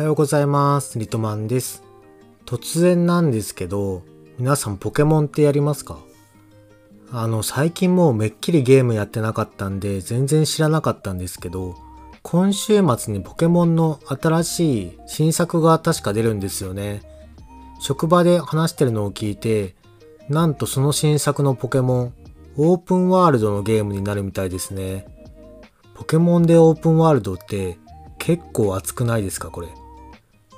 はようございます。リトマンです。突然なんですけど、皆さんポケモンってやりますか？あの、最近もうめっきりゲームやってなかったんで、全然知らなかったんですけど、今週末にポケモンの新しい新作が確か出るんですよね。職場で話してるのを聞いて、なんとその新作のポケモン、オープンワールドのゲームになるみたいですね。ポケモンでオープンワールドって結構熱くないですかこれ？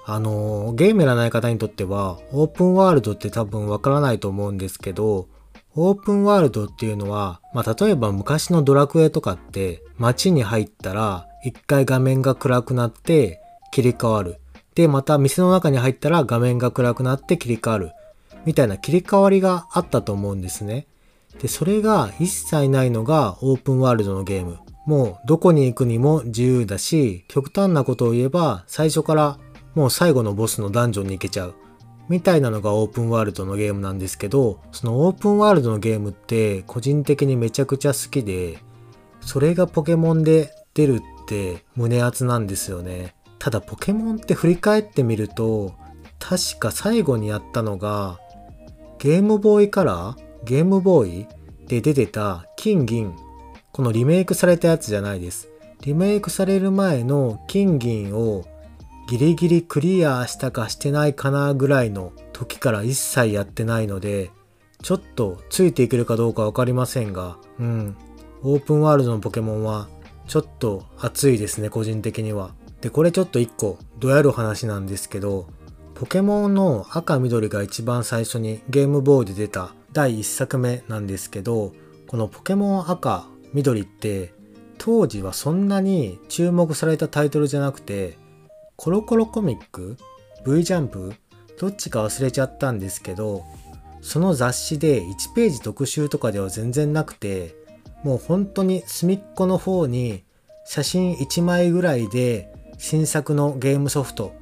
あの、ゲームやらない方にとっては、オープンワールドって多分わからないと思うんですけど、オープンワールドっていうのは、まあ、例えば昔のドラクエとかって、街に入ったら、一回画面が暗くなって切り替わる。で、また店の中に入ったら画面が暗くなって切り替わる。みたいな切り替わりがあったと思うんですね。で、それが一切ないのがオープンワールドのゲーム。もうどこに行くにも自由だし、極端なことを言えば最初からもう最後のボスのダンジョンに行けちゃう。みたいなのがオープンワールドのゲームなんですけど、そのオープンワールドのゲームって個人的にめちゃくちゃ好きで、それがポケモンで出るって胸熱なんですよね。ただポケモンって振り返ってみると、確か最後にやったのが、ゲームボーイカラー？ゲームボーイで出てた金銀。このリメイクされたやつじゃないです。リメイクされる前の金銀をギリギリクリアしたかしてないかなぐらいの時から一切やってないので、ちょっとついていけるかどうかわかりませんが、うん。オープンワールドのポケモンはちょっと熱いですね、個人的には。で、これちょっと一個どやる話なんですけど、ポケモンの赤緑が一番最初にゲームボーイで出た第1作目なんですけど、このポケモン赤緑って当時はそんなに注目されたタイトルじゃなくて、コロコロコミック ?V ジャンプどっちか忘れちゃったんですけど、その雑誌で1ページ特集とかでは全然なくて、もう本当に隅っこの方に写真1枚ぐらいで新作のゲームソフト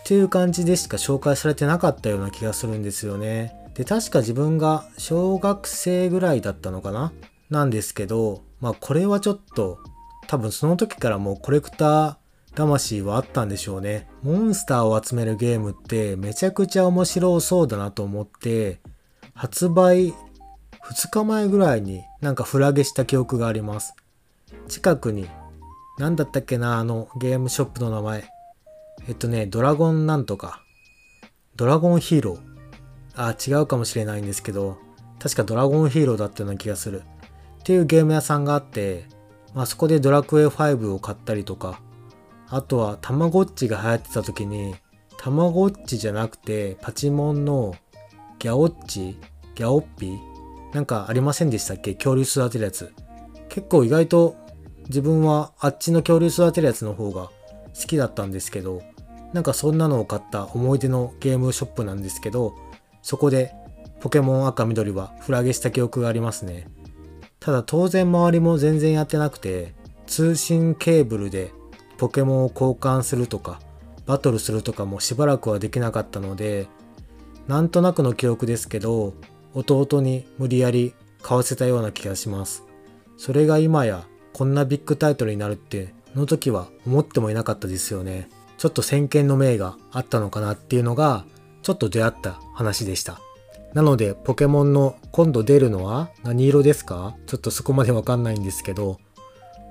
っていう感じでしか紹介されてなかったような気がするんですよね。で、確か自分が小学生ぐらいだったのかななんですけど、まあこれはちょっと多分その時からもうコレクター魂はあったんでしょうね。モンスターを集めるゲームってめちゃくちゃ面白そうだなと思って、発売2日前ぐらいになんかフラゲした記憶があります。近くに、なんだったっけな、あのゲームショップの名前。えっとね、ドラゴンなんとか。ドラゴンヒーロー。あ、違うかもしれないんですけど、確かドラゴンヒーローだったような気がする。っていうゲーム屋さんがあって、まあそこでドラクエ5を買ったりとか、あとはたまごっちが流行ってた時に、たまごっちじゃなくてパチモンのギャオッチギャオッピなんかありませんでしたっけ？恐竜育てるやつ。結構意外と自分はあっちの恐竜育てるやつの方が好きだったんですけど、なんかそんなのを買った思い出のゲームショップなんですけど、そこでポケモン赤緑はフラゲした記憶がありますね。ただ当然周りも全然やってなくて、通信ケーブルでポケモンを交換するとか、バトルするとかもしばらくはできなかったので、なんとなくの記憶ですけど、弟に無理やり買わせたような気がします。それが今やこんなビッグタイトルになるって、の時は思ってもいなかったですよね。ちょっと先見の明があったのかなっていうのが、ちょっと出会った話でした。なので、ポケモンの今度出るのは何色ですか？ちょっとそこまでわかんないんですけど、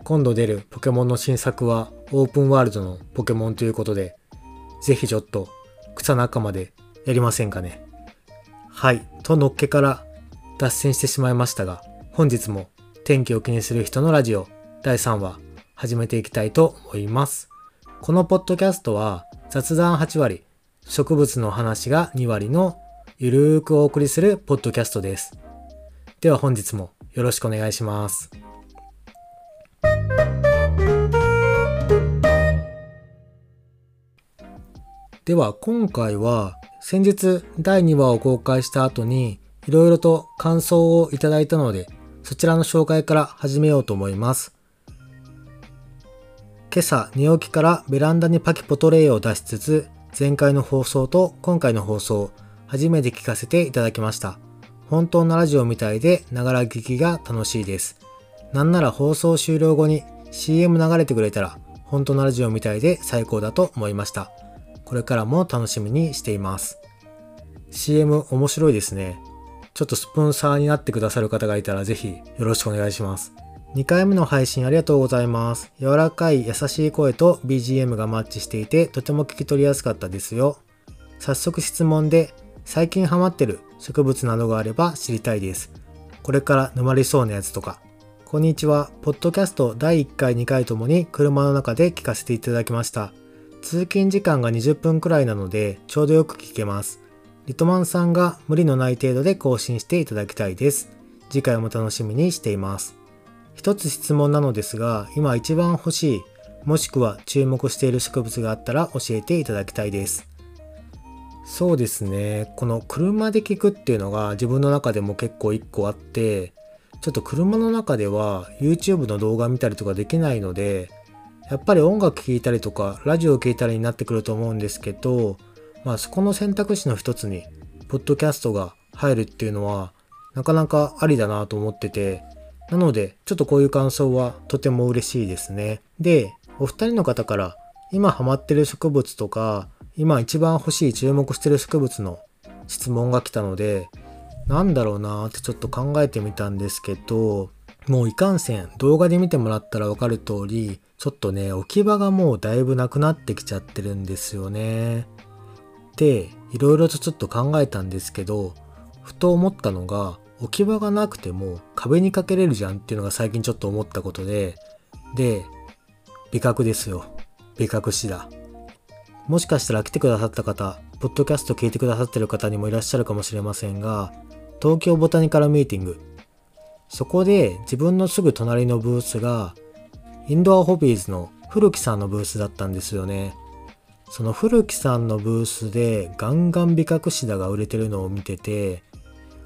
今度出るポケモンの新作はオープンワールドのポケモンということで、ぜひちょっと草仲間でやりませんかね。はい。とのっけから脱線してしまいましたが、本日も天気を気にする人のラジオ第3話始めていきたいと思います。このポッドキャストは雑談8割、植物の話が2割のゆるーくお送りするポッドキャストです。では本日もよろしくお願いします。では今回は先日第2話を公開した後にいろいろと感想をいただいたのでそちらの紹介から始めようと思います。今朝寝起きからベランダにパキポトレイを出しつつ前回の放送と今回の放送初めて聞かせていただきました。本当のラジオみたいでながら聞きが楽しいです。なんなら放送終了後に CM 流れてくれたら本当のラジオみたいで最高だと思いました。これからも楽しみにしています。CM 面白いですね。ちょっとスポンサーになってくださる方がいたらぜひよろしくお願いします。2回目の配信ありがとうございます。柔らかい優しい声と BGM がマッチしていてとても聞き取りやすかったですよ。早速質問で最近ハマってる植物などがあれば知りたいです。これから沼りそうなやつとか。こんにちは。ポッドキャスト第1回2回ともに車の中で聞かせていただきました。通勤時間が20分くらいなのでちょうどよく聞けます。リトマンさんが無理のない程度で更新していただきたいです。次回も楽しみにしています。一つ質問なのですが、今一番欲しい、もしくは注目している植物があったら教えていただきたいです。そうですね。この車で聞くっていうのが自分の中でも結構一個あって、ちょっと車の中では YouTube の動画見たりとかできないので、やっぱり音楽聴いたりとか、ラジオ聴いたりになってくると思うんですけど、まあそこの選択肢の一つに、ポッドキャストが入るっていうのは、なかなかありだなと思ってて、なので、ちょっとこういう感想はとても嬉しいですね。で、お二人の方から今ハマってる植物とか、今一番欲しい注目してる植物の質問が来たので、なんだろうなーってちょっと考えてみたんですけど、もういかんせん動画で見てもらったらわかる通り、ちょっとね、置き場がもうだいぶなくなってきちゃってるんですよね。で、いろいろとちょっと考えたんですけど、ふと思ったのが、置き場がなくても壁にかけれるじゃんっていうのが最近ちょっと思ったことで、で、美覚ですよ。美覚師だ。もしかしたら来てくださった方、ポッドキャスト聞いてくださってる方にもいらっしゃるかもしれませんが、東京ボタニカルミーティング。そこで自分のすぐ隣のブースが、インドアホビーズの古木さんのブースだったんですよね。その古木さんのブースでガンガン美覚師だが売れてるのを見てて、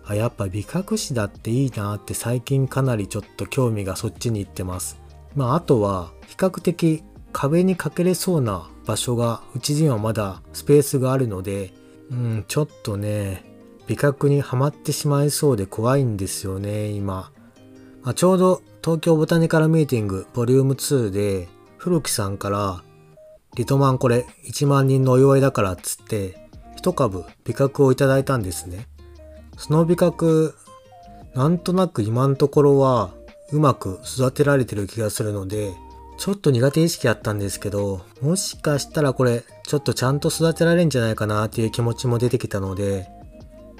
あ、やっぱ美覚師だっていいなって最近かなりちょっと興味がそっちに行ってます。まああとは比較的壁にかけれそうな場所がうちにはまだスペースがあるので、うん、ちょっとね、美覚にはまってしまいそうで怖いんですよね、今。まあ、ちょうど東京ボタニカルミーティングボリューム2で古木さんからリトマンこれ1万人のお祝いだからっつって一株美覚をいただいたんですね。その美覚、なんとなく今のところはうまく育てられてる気がするので、ちょっと苦手意識あったんですけど、もしかしたらこれ、ちょっとちゃんと育てられるんじゃないかなっていう気持ちも出てきたので、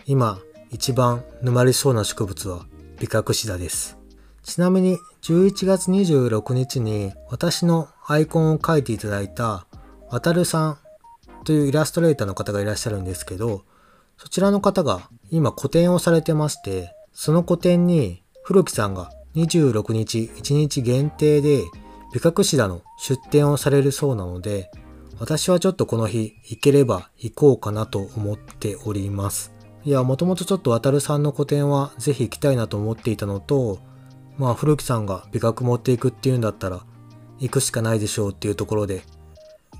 今、一番沼りそうな植物はビカクシダです。ちなみに、11月26日に私のアイコンを描いていただいた、わたるさんというイラストレーターの方がいらっしゃるんですけど、そちらの方が今個展をされてまして、その個展に古木さんが26日1日限定で美覚シダの出展をされるそうなので、私はちょっとこの日行ければ行こうかなと思っております。いや、もともとちょっと渡るさんの個展はぜひ行きたいなと思っていたのと、まあ古木さんが美覚持っていくっていうんだったら行くしかないでしょうっていうところで、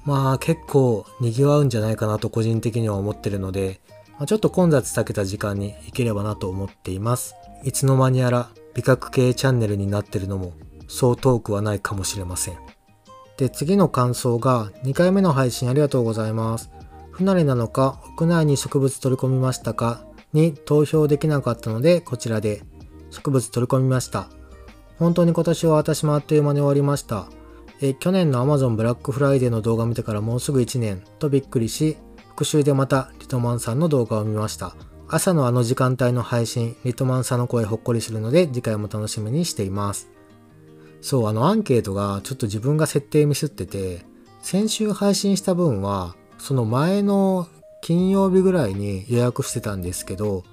まあ結構賑わうんじゃないかなと個人的には思ってるので、まあ、ちょっと混雑避けた時間に行ければなと思っています。いつの間にやら美覚系チャンネルになってるのもそう遠くはないかもしれません。で、次の感想が2回目の配信ありがとうございます。不慣れなのか屋内に植物取り込みましたかに投票できなかったのでこちらで植物取り込みました。本当に今年は私もあっという間に終わりました。え去年の Amazon ブラックフライデーの動画見てからもうすぐ1年とびっくりし復習でまたリトマンさんの動画を見ました。朝のあの時間帯の配信、リトマンさんの声ほっこりするので次回も楽しみにしています。そう、あのアンケートがちょっと自分が設定ミスってて、先週配信した分は、その前の金曜日ぐらいに予約してたんですけど、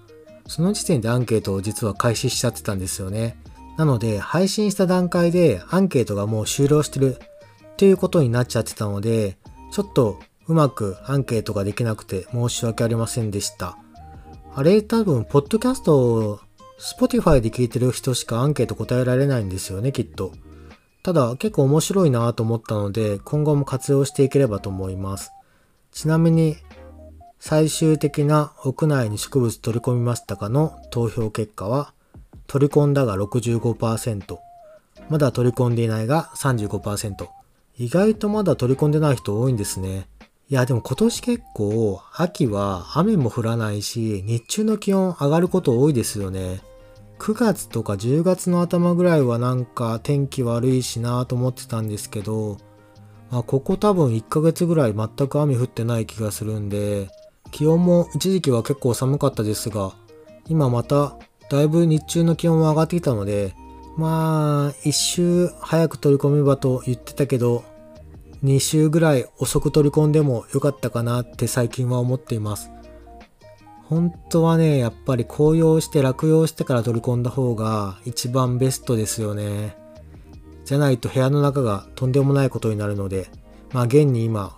その時点でアンケートを実は開始しちゃってたんですよね。なので、配信した段階でアンケートがもう終了してるっていうことになっちゃってたので、ちょっとうまくアンケートができなくて申し訳ありませんでした。あれ多分、ポッドキャストを Spotify で聞いてる人しかアンケート答えられないんですよね、きっと。ただ結構面白いなと思ったので今後も活用していければと思います。ちなみに最終的な屋内に植物取り込みましたかの投票結果は取り込んだが65%まだ取り込んでいないが35%意外とまだ取り込んでない人多いんですね。いや、でも今年結構、秋は雨も降らないし、日中の気温上がること多いですよね。9月とか10月の頭ぐらいはなんか天気悪いしなと思ってたんですけど、まあ、ここ多分1ヶ月ぐらい全く雨降ってない気がするんで、気温も一時期は結構寒かったですが、今まただいぶ日中の気温も上がってきたので、まあ、一周早く取り込めばと言ってたけど、2週ぐらい遅く取り込んでもよかったかなって最近は思っています。本当はね、やっぱり紅葉して落葉してから取り込んだ方が一番ベストですよね。じゃないと部屋の中がとんでもないことになるので、まあ現に今、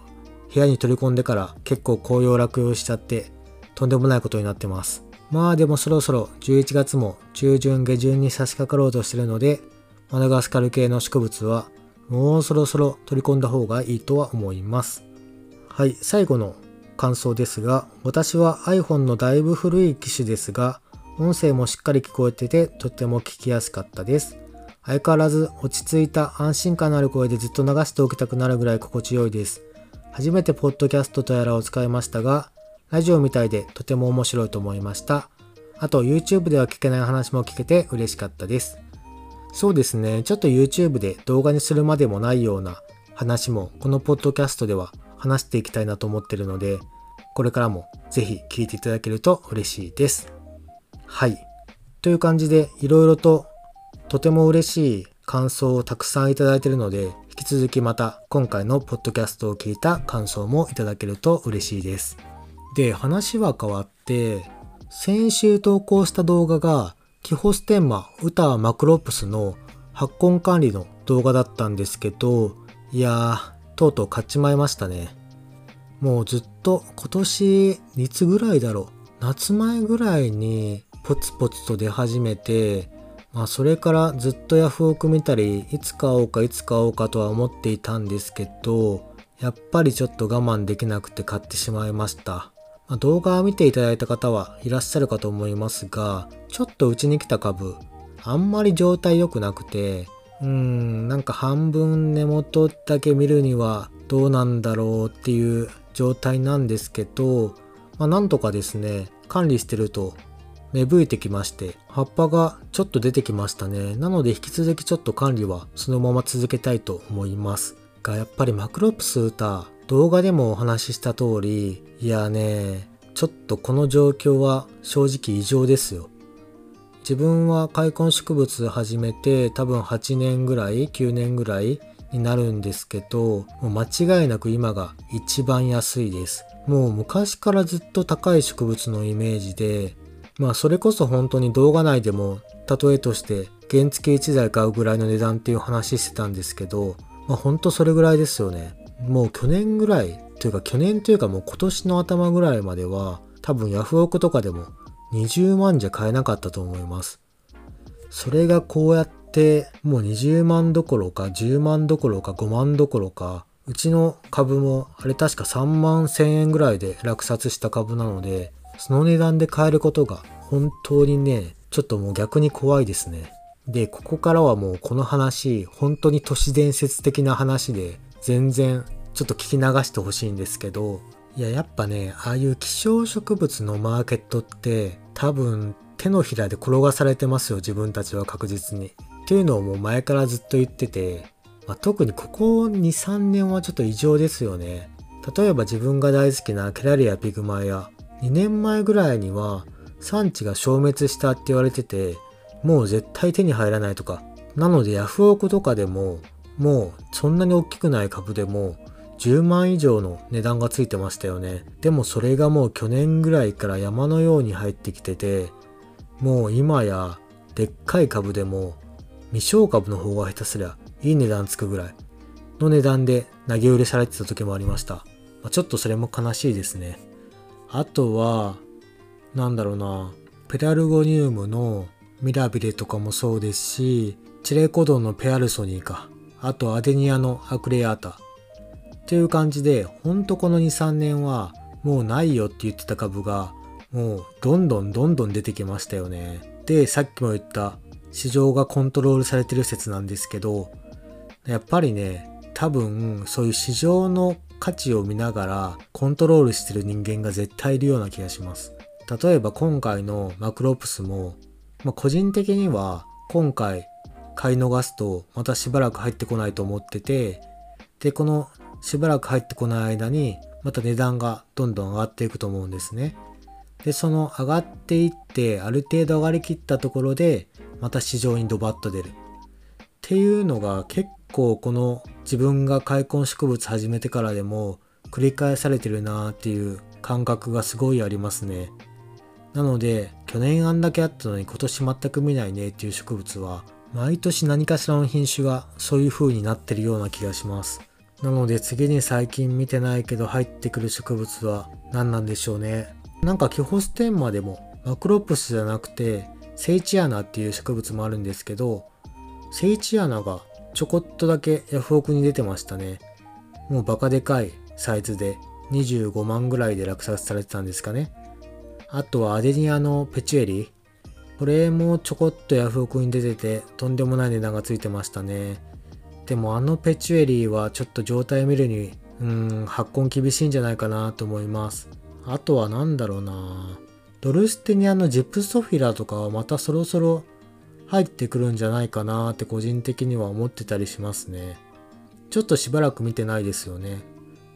部屋に取り込んでから結構紅葉落葉しちゃってとんでもないことになってます。まあでもそろそろ11月も中旬下旬に差し掛かろうとしてるので、マダガスカル系の植物はもうそろそろ取り込んだ方がいいとは思います。はい、最後の感想ですが、私は iPhone のだいぶ古い機種ですが、音声もしっかり聞こえててとっても聞きやすかったです。相変わらず落ち着いた安心感のある声でずっと流しておきたくなるぐらい心地よいです。初めてポッドキャストとやらを使いましたが、ラジオみたいでとても面白いと思いました。あと YouTube では聞けない話も聞けて嬉しかったです。そうですね。ちょっと YouTube で動画にするまでもないような話もこのポッドキャストでは話していきたいなと思ってるので、これからもぜひ聞いていただけると嬉しいです。はい。という感じでいろいろととても嬉しい感想をたくさんいただいているので、引き続きまた今回のポッドキャストを聞いた感想もいただけると嬉しいです。で、話は変わって、先週投稿した動画がキホステンマ歌マクロプスの発根管理の動画だったんですけど、いやー、とうとう買っちまいましたね。もうずっと今年いつぐらいだろう。夏前ぐらいにポツポツと出始めて、まあそれからずっとヤフオク見たり、いつ買おうかいつ買おうかとは思っていたんですけど、やっぱりちょっと我慢できなくて買ってしまいました。ま、動画を見ていただいた方はいらっしゃるかと思いますが、ちょっとうちに来た株、あんまり状態良くなくて、うーん、なんか半分根元だけ見るにはどうなんだろうっていう状態なんですけど、まあ、なんとかですね、管理してると芽吹いてきまして、葉っぱがちょっと出てきましたね。なので引き続きちょっと管理はそのまま続けたいと思います。が、やっぱりマクロプス歌、動画でもお話しした通り、いやね、ちょっとこの状況は正直異常ですよ。自分は開墾植物始めて多分8年ぐらい、9年ぐらいになるんですけど、もう間違いなく今が一番安いです。もう昔からずっと高い植物のイメージで、まあそれこそ本当に動画内でも例えとして原付1台買うぐらいの値段っていう話してたんですけど、まあ本当それぐらいですよね。もう去年ぐらいというか去年というかもう今年の頭ぐらいまでは多分ヤフオクとかでも20万じゃ買えなかったと思います。それがこうやってもう20万どころか10万どころか5万どころかうちの株もあれ確か3万1000円ぐらいで落札した株なのでその値段で買えることが本当にねちょっともう逆に怖いですね。で、ここからはもうこの話、本当に都市伝説的な話で、全然ちょっと聞き流してほしいんですけど、いや、やっぱね、ああいう希少植物のマーケットって多分手のひらで転がされてますよ、自分たちは確実に。っていうのをもう前からずっと言ってて、まあ、特にここ2、3年はちょっと異常ですよね。例えば自分が大好きなケラリアピグマや、2年前ぐらいには産地が消滅したって言われてて、もう絶対手に入らないとか。なのでヤフオクとかでももうそんなに大きくない株でも10万以上の値段がついてましたよね。でもそれがもう去年ぐらいから山のように入ってきてて、もう今やでっかい株でも未消株の方が下手すりゃいい値段つくぐらいの値段で投げ売りされてた時もありました。まあ、ちょっとそれも悲しいですね。あとは、なんだろうな、ペラルゴニウムのミラビレとかもそうですし、チレコドンのペアルソニーか。あとアデニアのアクレアータ。っていう感じで、ほんとこの2、3年はもうないよって言ってた株が、もうどんどんどんどん出てきましたよね。で、さっきも言った市場がコントロールされてる説なんですけど、やっぱりね、多分そういう市場の価値を見ながらコントロールしてる人間が絶対いるような気がします。例えば今回のマクロプスも、まあ、個人的には今回買い逃すとまたしばらく入ってこないと思ってて、で、このしばらく入ってこない間にまた値段がどんどん上がっていくと思うんですね。で、その上がっていってある程度上がりきったところでまた市場にドバッと出る。っていうのが結構この自分が開墾植物始めてからでも繰り返されてるなーっていう感覚がすごいありますね。なので去年あんだけあったのに今年全く見ないねっていう植物は毎年何かしらの品種がそういう風になってるような気がします。なので次に最近見てないけど入ってくる植物は何なんでしょうね。なんかキホステンマでもマクロプスじゃなくてセイチアナっていう植物もあるんですけどセイチアナがちょこっとだけヤフオクに出てましたね。もうバカでかいサイズで25万ぐらいで落札されてたんですかね。あとはアデニアのペチュエリこれもちょこっとヤフオクに出ててとんでもない値段がついてましたね。でもあのペチュエリーはちょっと状態を見るに、うん、発根厳しいんじゃないかなと思います。あとは何だろうなドルステニアのジプソフィラとかはまたそろそろ入ってくるんじゃないかなって個人的には思ってたりしますね。ちょっとしばらく見てないですよね。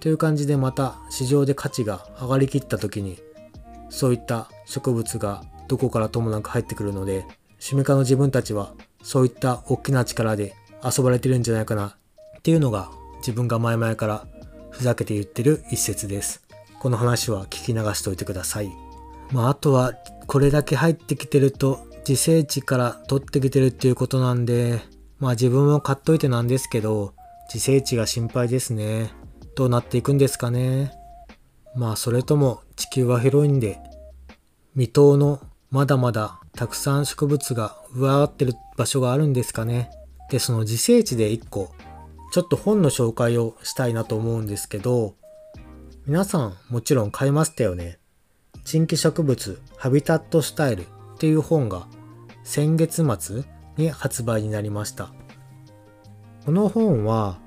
という感じでまた市場で価値が上がりきった時にそういった植物がどこからともなく入ってくるので趣味家の自分たちはそういった大きな力で遊ばれてるんじゃないかなっていうのが自分が前々からふざけて言ってる一節です。この話は聞き流しておいてください。まああとはこれだけ入ってきてると自生地から取ってきてるっていうことなんでまあ自分も買っといてなんですけど自生地が心配ですね。どうなっていくんですかね。まあそれとも地球は広いんで未踏のまだまだたくさん植物が上回ってる場所があるんですかね。で、その自生地で1個、ちょっと本の紹介をしたいなと思うんですけど、皆さんもちろん買いましたよね。新規植物ハビタットスタイルっていう本が先月末に発売になりました。この本は、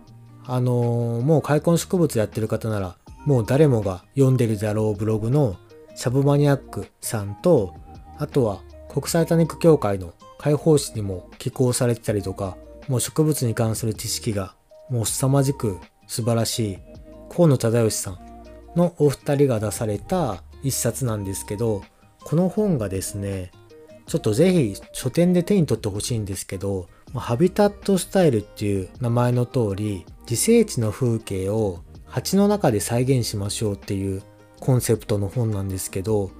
あのー、もう開墾植物やってる方なら、もう誰もが読んでるだろうブログのシャブマニアックさんと、あとは国際多肉協会の解放誌にも寄稿されてたりとか、もう植物に関する知識がもう凄まじく素晴らしい河野忠義さんのお二人が出された一冊なんですけど、この本がですね、ちょっとぜひ書店で手に取ってほしいんですけど、ハビタットスタイルっていう名前の通り、自生地の風景を鉢の中で再現しましょうっていうコンセプトの本なんですけど、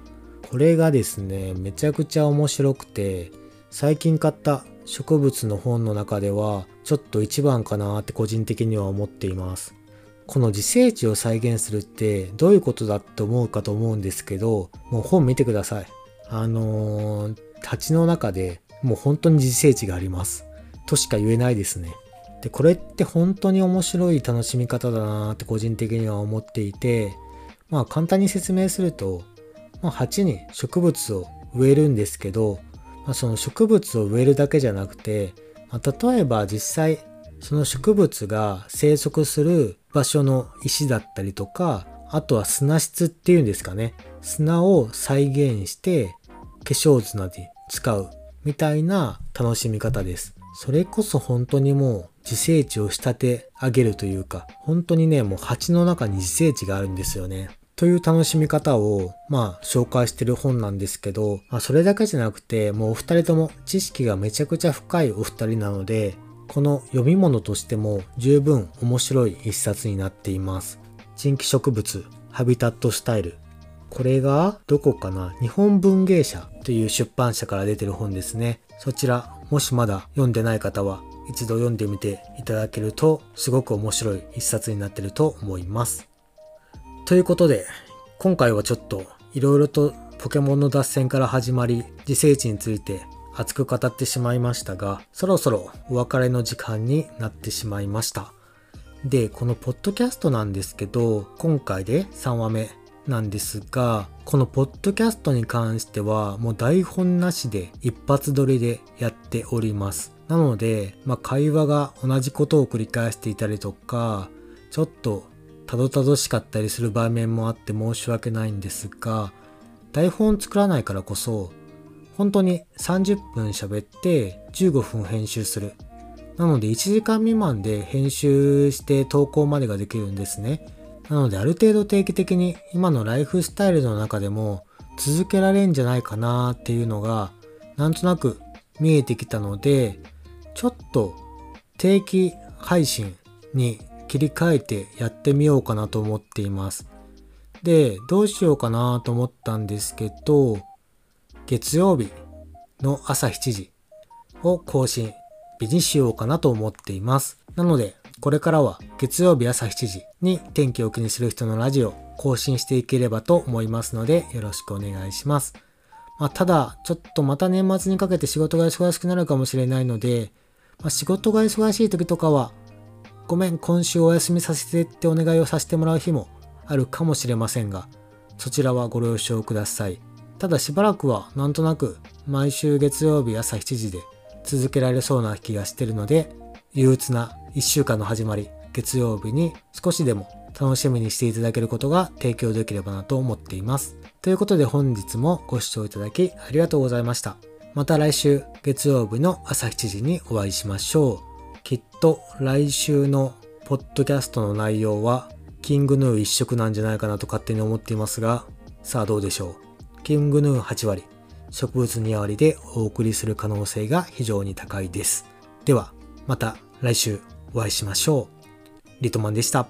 これがですね、めちゃくちゃ面白くて、最近買った植物の本の中ではちょっと一番かなって個人的には思っています。この自生地を再現するってどういうことだって思うかと思うんですけど、もう本見てください。あのー、鉢の中でもう本当に自生地があります。としか言えないですね。で、これって本当に面白い楽しみ方だなって個人的には思っていて、まあ簡単に説明すると、まあ、鉢に植物を植えるんですけど、まあ、その植物を植えるだけじゃなくて、まあ、例えば実際その植物が生息する場所の石だったりとかあとは砂質っていうんですかね。砂を再現して化粧砂で使うみたいな楽しみ方です。それこそ本当にもう自生地を仕立て上げるというか本当にねもう鉢の中に自生地があるんですよね。という楽しみ方を、まあ、紹介してる本なんですけど、まあ、それだけじゃなくて、もうお二人とも知識がめちゃくちゃ深いお二人なので、この読み物としても十分面白い一冊になっています。新規植物、ハビタットスタイル。これが、どこかな？日本文芸社という出版社から出てる本ですね。そちら、もしまだ読んでない方は、一度読んでみていただけると、すごく面白い一冊になってると思います。ということで、今回はちょっといろいろとポケモンの脱線から始まり、自生地について熱く語ってしまいましたが、そろそろお別れの時間になってしまいました。で、このポッドキャストなんですけど、今回で3話目なんですが、このポッドキャストに関してはもう台本なしで一発撮りでやっております。なので、まあ、会話が同じことを繰り返していたりとか、ちょっとたどたどしかったりする場面もあって申し訳ないんですが、台本作らないからこそ、本当に30分喋って15分編集する。なので1時間未満で編集して投稿までができるんですね。なのである程度定期的に今のライフスタイルの中でも続けられんじゃないかなっていうのがなんとなく見えてきたのでちょっと定期配信に切り替えてやってみようかなと思っています。で、どうしようかなと思ったんですけど、月曜日の朝7時を更新日にしようかなと思っています。なので、これからは月曜日朝7時に天気を気にする人のラジオ更新していければと思いますのでよろしくお願いします。まあ、ただ、ちょっとまた年末にかけて仕事が忙しくなるかもしれないので、まあ、仕事が忙しい時とかは、ごめん、今週お休みさせてってお願いをさせてもらう日もあるかもしれませんが、そちらはご了承ください。ただしばらくはなんとなく毎週月曜日朝7時で続けられそうな気がしてるので、憂鬱な1週間の始まり、月曜日に少しでも楽しみにしていただけることが提供できればなと思っています。ということで本日もご視聴いただきありがとうございました。また来週月曜日の朝7時にお会いしましょう。きっと来週のポッドキャストの内容はキングヌー一色なんじゃないかなと勝手に思っていますが、さあどうでしょう。キングヌー8割、植物2割でお送りする可能性が非常に高いです。では、また来週お会いしましょう。リトマンでした。